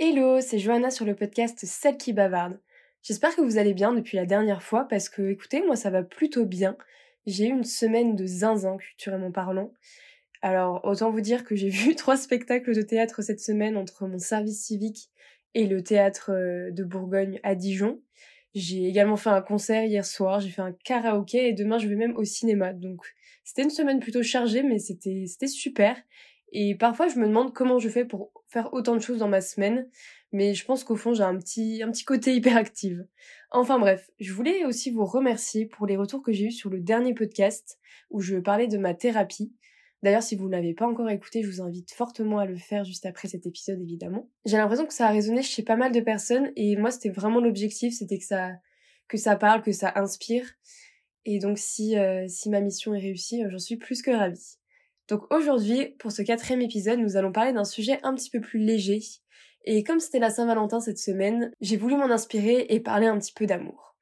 Hello, c'est Johanna sur le podcast Celle qui bavarde. J'espère que vous allez bien depuis la dernière fois parce que, écoutez, moi ça va plutôt bien. J'ai eu une semaine de zinzin culturellement parlant. Alors, autant vous dire que j'ai vu trois spectacles de théâtre cette semaine entre mon service civique et le théâtre euh, de Bourgogne à Dijon. J'ai également fait un concert hier soir, j'ai fait un karaoké et demain je vais même au cinéma. Donc, c'était une semaine plutôt chargée, mais c'était, c'était super. Et parfois, je me demande comment je fais pour faire autant de choses dans ma semaine, mais je pense qu'au fond, j'ai un petit, un petit côté hyperactive. Enfin bref, je voulais aussi vous remercier pour les retours que j'ai eus sur le dernier podcast où je parlais de ma thérapie. D'ailleurs, si vous ne l'avez pas encore écouté, je vous invite fortement à le faire juste après cet épisode, évidemment. J'ai l'impression que ça a résonné chez pas mal de personnes et moi, c'était vraiment l'objectif, c'était que ça, que ça parle, que ça inspire. Et donc, si, euh, si ma mission est réussie, j'en suis plus que ravie. Donc aujourd'hui, pour ce quatrième épisode, nous allons parler d'un sujet un petit peu plus léger. Et comme c'était la Saint-Valentin cette semaine, j'ai voulu m'en inspirer et parler un petit peu d'amour.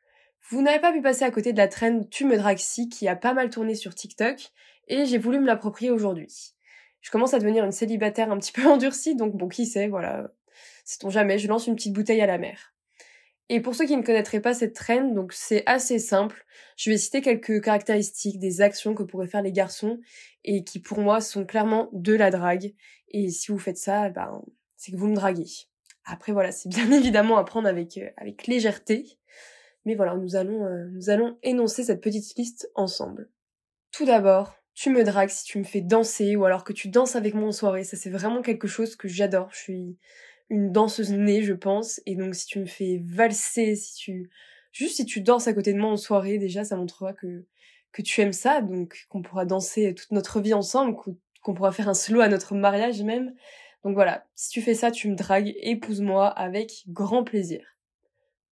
Vous n'avez pas pu passer à côté de la traîne Tu me draxi qui a pas mal tourné sur TikTok et j'ai voulu me l'approprier aujourd'hui. Je commence à devenir une célibataire un petit peu endurcie, donc bon, qui sait, voilà. Sait-on jamais, je lance une petite bouteille à la mer. Et pour ceux qui ne connaîtraient pas cette traîne, donc c'est assez simple. Je vais citer quelques caractéristiques des actions que pourraient faire les garçons et qui pour moi sont clairement de la drague. Et si vous faites ça, ben c'est que vous me draguez. Après voilà, c'est bien évidemment à prendre avec euh, avec légèreté. Mais voilà, nous allons euh, nous allons énoncer cette petite liste ensemble. Tout d'abord, tu me dragues si tu me fais danser ou alors que tu danses avec moi en soirée. Ça c'est vraiment quelque chose que j'adore. Je suis une danseuse née, je pense. Et donc, si tu me fais valser, si tu, juste si tu danses à côté de moi en soirée, déjà, ça montrera que, que tu aimes ça. Donc, qu'on pourra danser toute notre vie ensemble, qu'on pourra faire un slow à notre mariage même. Donc voilà. Si tu fais ça, tu me dragues, épouse-moi avec grand plaisir.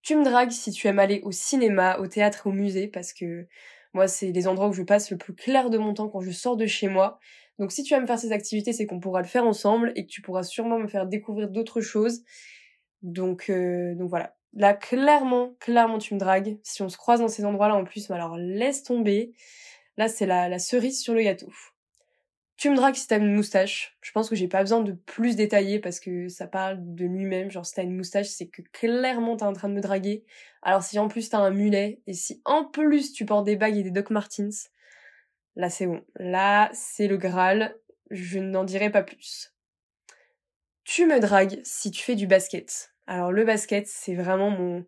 Tu me dragues si tu aimes aller au cinéma, au théâtre au musée parce que moi, c'est les endroits où je passe le plus clair de mon temps quand je sors de chez moi. Donc si tu vas me faire ces activités, c'est qu'on pourra le faire ensemble et que tu pourras sûrement me faire découvrir d'autres choses. Donc, euh, donc voilà. Là, clairement, clairement, tu me dragues. Si on se croise dans ces endroits-là en plus, alors laisse tomber. Là, c'est la, la cerise sur le gâteau. Tu me dragues si t'as une moustache. Je pense que j'ai pas besoin de plus détailler parce que ça parle de lui-même. Genre, si t'as une moustache, c'est que clairement t'es en train de me draguer. Alors, si en plus t'as un mulet et si en plus tu portes des bagues et des Doc Martens, Là, c'est bon. Là, c'est le Graal. Je n'en dirai pas plus. Tu me dragues si tu fais du basket. Alors, le basket, c'est vraiment mon,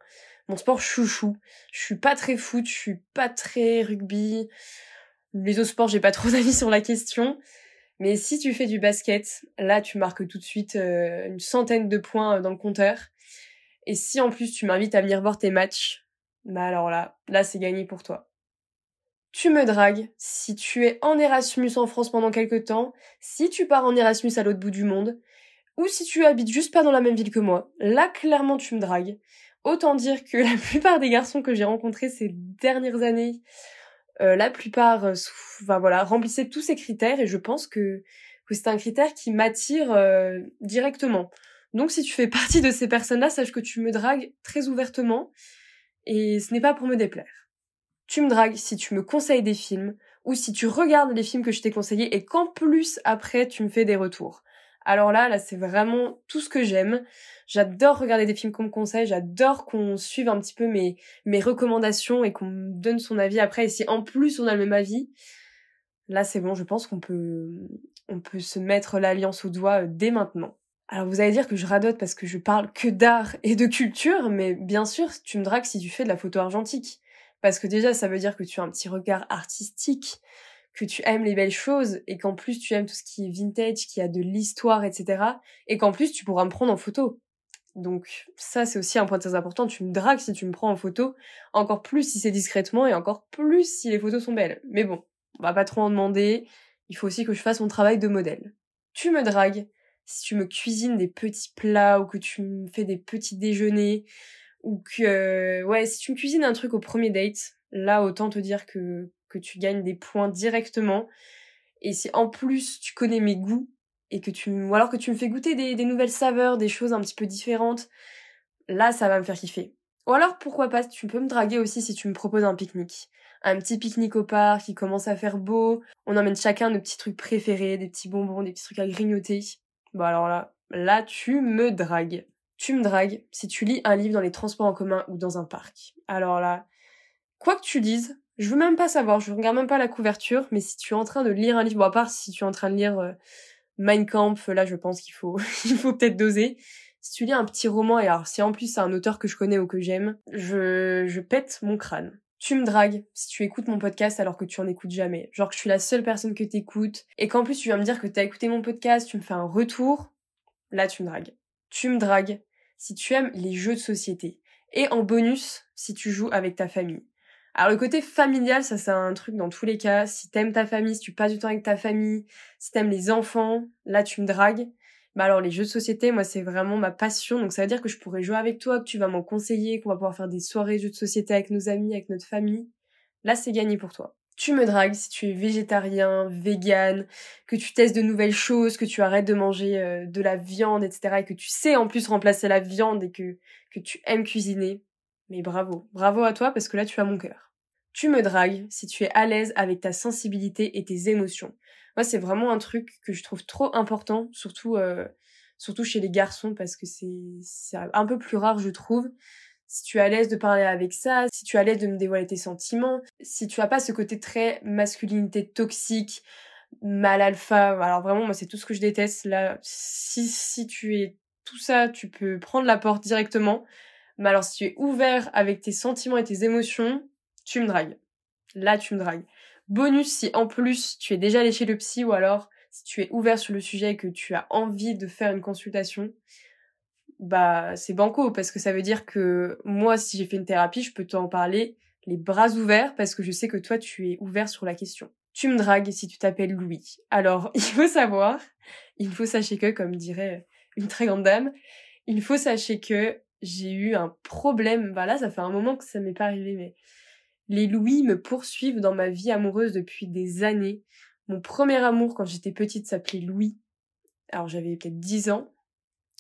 mon sport chouchou. Je suis pas très foot, je suis pas très rugby. Les autres sports, j'ai pas trop d'avis sur la question. Mais si tu fais du basket, là, tu marques tout de suite euh, une centaine de points euh, dans le compteur. Et si en plus tu m'invites à venir voir tes matchs, bah alors là, là c'est gagné pour toi. Tu me dragues si tu es en Erasmus en France pendant quelques temps, si tu pars en Erasmus à l'autre bout du monde, ou si tu habites juste pas dans la même ville que moi. Là, clairement, tu me dragues. Autant dire que la plupart des garçons que j'ai rencontrés ces dernières années, euh, la plupart, euh, voilà, remplissaient tous ces critères et je pense que, c'est un critère qui m'attire euh, directement. Donc si tu fais partie de ces personnes-là, sache que tu me dragues très ouvertement et ce n'est pas pour me déplaire tu me dragues si tu me conseilles des films ou si tu regardes les films que je t'ai conseillés et qu'en plus après tu me fais des retours. Alors là, là c'est vraiment tout ce que j'aime. J'adore regarder des films qu'on me conseille, j'adore qu'on suive un petit peu mes, mes recommandations et qu'on me donne son avis après. Et si en plus on a le même avis, là c'est bon, je pense qu'on peut, on peut se mettre l'alliance au doigt euh, dès maintenant. Alors vous allez dire que je radote parce que je parle que d'art et de culture, mais bien sûr, tu me dragues si tu fais de la photo argentique. Parce que déjà, ça veut dire que tu as un petit regard artistique, que tu aimes les belles choses et qu'en plus tu aimes tout ce qui est vintage, qui a de l'histoire, etc. Et qu'en plus tu pourras me prendre en photo. Donc ça, c'est aussi un point très important. Tu me dragues si tu me prends en photo, encore plus si c'est discrètement et encore plus si les photos sont belles. Mais bon, on va pas trop en demander. Il faut aussi que je fasse mon travail de modèle. Tu me dragues si tu me cuisines des petits plats ou que tu me fais des petits déjeuners ou que ouais si tu me cuisines un truc au premier date là autant te dire que tu gagnes des points directement. Et si en plus tu connais mes goûts et que tu ou alors que tu me fais goûter des, nouvelles saveurs des choses un petit peu différentes là ça va me faire kiffer. Ou alors pourquoi pas tu peux me draguer aussi si tu me proposes un pique-nique. Un petit pique-nique au parc qui commence à faire beau. On emmène chacun nos petits trucs préférés des petits bonbons des petits trucs à grignoter. Bon alors là là tu me dragues Tu me dragues si tu lis un livre dans les transports en commun ou dans un parc. Alors là, quoi que tu lises, je veux même pas savoir, je regarde même pas la couverture, mais si tu es en train de lire un livre, bon, à part si tu es en train de lire euh, Mein Kampf, là je pense qu'il faut, il faut peut-être doser. Si tu lis un petit roman, et alors si en plus c'est un auteur que je connais ou que j'aime, je, je pète mon crâne. Tu me dragues si tu écoutes mon podcast alors que tu en écoutes jamais. Genre que je suis la seule personne que t'écoutes, et qu'en plus tu viens me dire que t'as écouté mon podcast, tu me fais un retour, là tu me dragues. Tu me dragues si tu aimes les jeux de société. Et en bonus, si tu joues avec ta famille. Alors le côté familial, ça c'est un truc dans tous les cas. Si t'aimes ta famille, si tu passes du temps avec ta famille, si t'aimes les enfants, là tu me dragues. Bah alors les jeux de société, moi c'est vraiment ma passion. Donc ça veut dire que je pourrais jouer avec toi, que tu vas m'en conseiller, qu'on va pouvoir faire des soirées jeux de société avec nos amis, avec notre famille. Là c'est gagné pour toi. Tu me dragues si tu es végétarien, vegan, que tu testes de nouvelles choses, que tu arrêtes de manger euh, de la viande, etc. Et que tu sais en plus remplacer la viande et que, que tu aimes cuisiner. Mais bravo, bravo à toi parce que là tu as mon cœur. Tu me dragues si tu es à l'aise avec ta sensibilité et tes émotions. Moi c'est vraiment un truc que je trouve trop important, surtout, euh, surtout chez les garçons parce que c'est un peu plus rare je trouve si tu es à l'aise de parler avec ça, si tu es à l'aise de me dévoiler tes sentiments, si tu as pas ce côté très masculinité toxique, mal alpha, alors vraiment moi c'est tout ce que je déteste là. Si si tu es tout ça, tu peux prendre la porte directement. Mais alors si tu es ouvert avec tes sentiments et tes émotions, tu me dragues. Là tu me dragues. Bonus si en plus tu es déjà allé chez le psy ou alors si tu es ouvert sur le sujet et que tu as envie de faire une consultation, bah c'est banco parce que ça veut dire que moi si j'ai fait une thérapie, je peux t'en parler les bras ouverts parce que je sais que toi tu es ouvert sur la question. Tu me dragues si tu t'appelles Louis. Alors, il faut savoir, il faut sachez que comme dirait une très grande dame, il faut sachez que j'ai eu un problème. Bah là, ça fait un moment que ça m'est pas arrivé mais les Louis me poursuivent dans ma vie amoureuse depuis des années. Mon premier amour quand j'étais petite s'appelait Louis. Alors j'avais peut-être 10 ans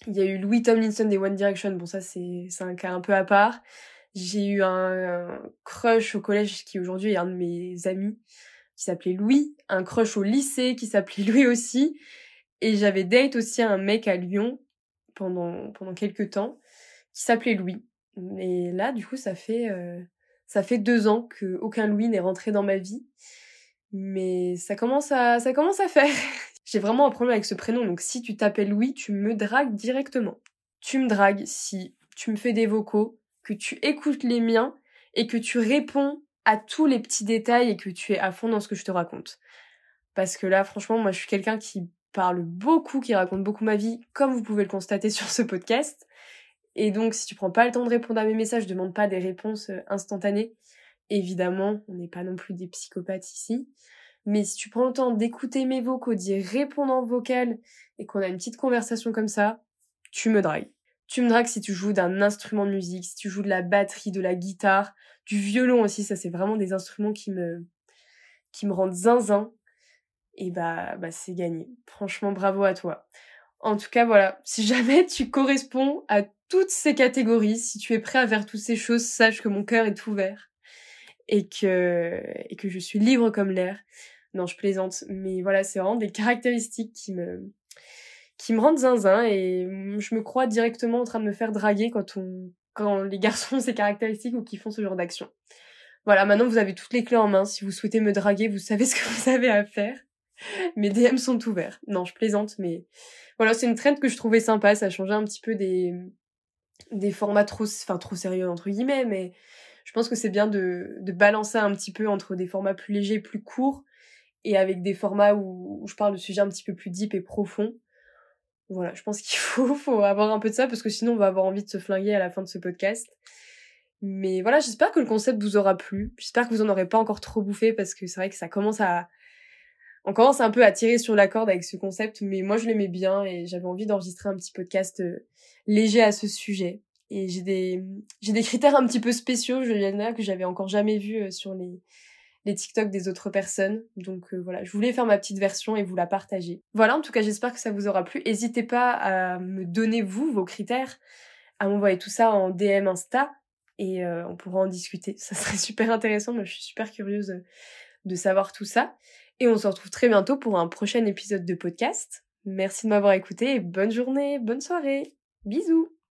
il y a eu Louis Tomlinson des One Direction. Bon, ça, c'est un cas un peu à part. J'ai eu un, crush au collège qui aujourd'hui est un de mes amis qui s'appelait Louis. Un crush au lycée qui s'appelait Louis aussi. Et j'avais date aussi un mec à Lyon pendant, pendant quelques temps qui s'appelait Louis. Et là, du coup, ça fait, euh, ça fait deux ans que aucun Louis n'est rentré dans ma vie. Mais ça commence à, ça commence à faire. J'ai vraiment un problème avec ce prénom, donc si tu t'appelles Louis, tu me dragues directement. Tu me dragues si tu me fais des vocaux, que tu écoutes les miens et que tu réponds à tous les petits détails et que tu es à fond dans ce que je te raconte. Parce que là, franchement, moi je suis quelqu'un qui parle beaucoup, qui raconte beaucoup ma vie, comme vous pouvez le constater sur ce podcast. Et donc, si tu prends pas le temps de répondre à mes messages, je demande pas des réponses euh, instantanées. Évidemment, on n'est pas non plus des psychopathes ici. Mais si tu prends le temps d'écouter mes vocaux, d'y répondre en vocal et qu'on a une petite conversation comme ça, tu me dragues. Tu me dragues si tu joues d'un instrument de musique, si tu joues de la batterie, de la guitare, du violon aussi, ça c'est vraiment des instruments qui me qui me rendent zinzin. Et bah bah c'est gagné. Franchement bravo à toi. En tout cas voilà, si jamais tu corresponds à toutes ces catégories, si tu es prêt à faire toutes ces choses, sache que mon cœur est ouvert et que et que je suis libre comme l'air. Non, je plaisante. Mais voilà, c'est vraiment des caractéristiques qui me, qui me rendent zinzin et je me crois directement en train de me faire draguer quand on, quand les garçons ont ces caractéristiques ou qui font ce genre d'action. Voilà, maintenant vous avez toutes les clés en main. Si vous souhaitez me draguer, vous savez ce que vous avez à faire. Mes DM sont ouverts. Non, je plaisante, mais voilà, c'est une trend que je trouvais sympa. Ça changé un petit peu des, des formats trop, enfin, trop sérieux, entre guillemets, mais je pense que c'est bien de, de balancer un petit peu entre des formats plus légers, plus courts, et avec des formats où, je parle de sujets un petit peu plus deep et profonds. Voilà, je pense qu'il faut, avoir un peu de ça parce que sinon on va avoir envie de se flinguer à la fin de ce podcast. Mais voilà, j'espère que le concept vous aura plu. J'espère que vous en aurez pas encore trop bouffé parce que c'est vrai que ça commence à, on commence un peu à tirer sur la corde avec ce concept, mais moi je l'aimais bien et j'avais envie d'enregistrer un petit podcast euh, léger à ce sujet. Et j'ai des, critères un petit peu spéciaux, je que j'avais encore jamais vu euh, sur les, les TikTok des autres personnes. Donc euh, voilà, je voulais faire ma petite version et vous la partager. Voilà, en tout cas, j'espère que ça vous aura plu. N'hésitez pas à me donner, vous, vos critères, à m'envoyer tout ça en DM Insta et euh, on pourra en discuter. Ça serait super intéressant. Moi, je suis super curieuse de savoir tout ça. Et on se retrouve très bientôt pour un prochain épisode de podcast. Merci de m'avoir écouté et bonne journée, bonne soirée. Bisous